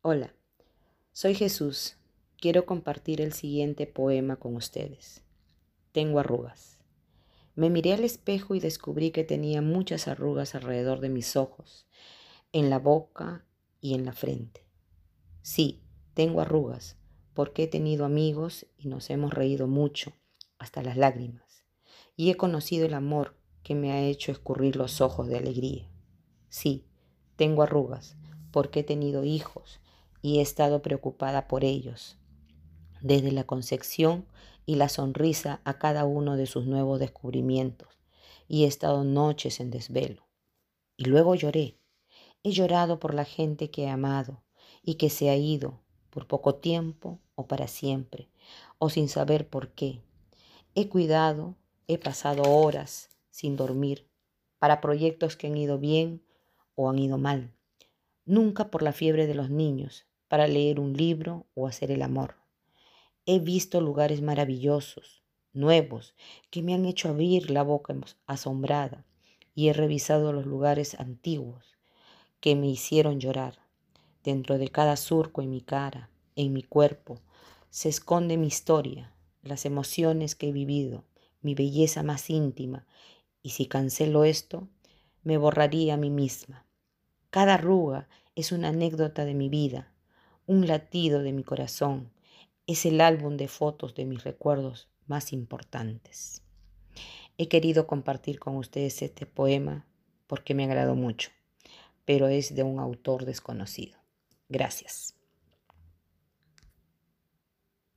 Hola, soy Jesús. Quiero compartir el siguiente poema con ustedes. Tengo arrugas. Me miré al espejo y descubrí que tenía muchas arrugas alrededor de mis ojos, en la boca y en la frente. Sí, tengo arrugas, porque he tenido amigos y nos hemos reído mucho, hasta las lágrimas, y he conocido el amor que me ha hecho escurrir los ojos de alegría. Sí, tengo arrugas, porque he tenido hijos y he estado preocupada por ellos, desde la concepción y la sonrisa a cada uno de sus nuevos descubrimientos, y he estado noches en desvelo. Y luego lloré. He llorado por la gente que he amado y que se ha ido por poco tiempo o para siempre, o sin saber por qué. He cuidado, he pasado horas sin dormir para proyectos que han ido bien o han ido mal. Nunca por la fiebre de los niños, para leer un libro o hacer el amor. He visto lugares maravillosos, nuevos, que me han hecho abrir la boca asombrada y he revisado los lugares antiguos que me hicieron llorar. Dentro de cada surco en mi cara, en mi cuerpo, se esconde mi historia, las emociones que he vivido, mi belleza más íntima, y si cancelo esto, me borraría a mí misma. Cada arruga es una anécdota de mi vida, un latido de mi corazón, es el álbum de fotos de mis recuerdos más importantes. He querido compartir con ustedes este poema porque me agradó mucho, pero es de un autor desconocido. Gracias.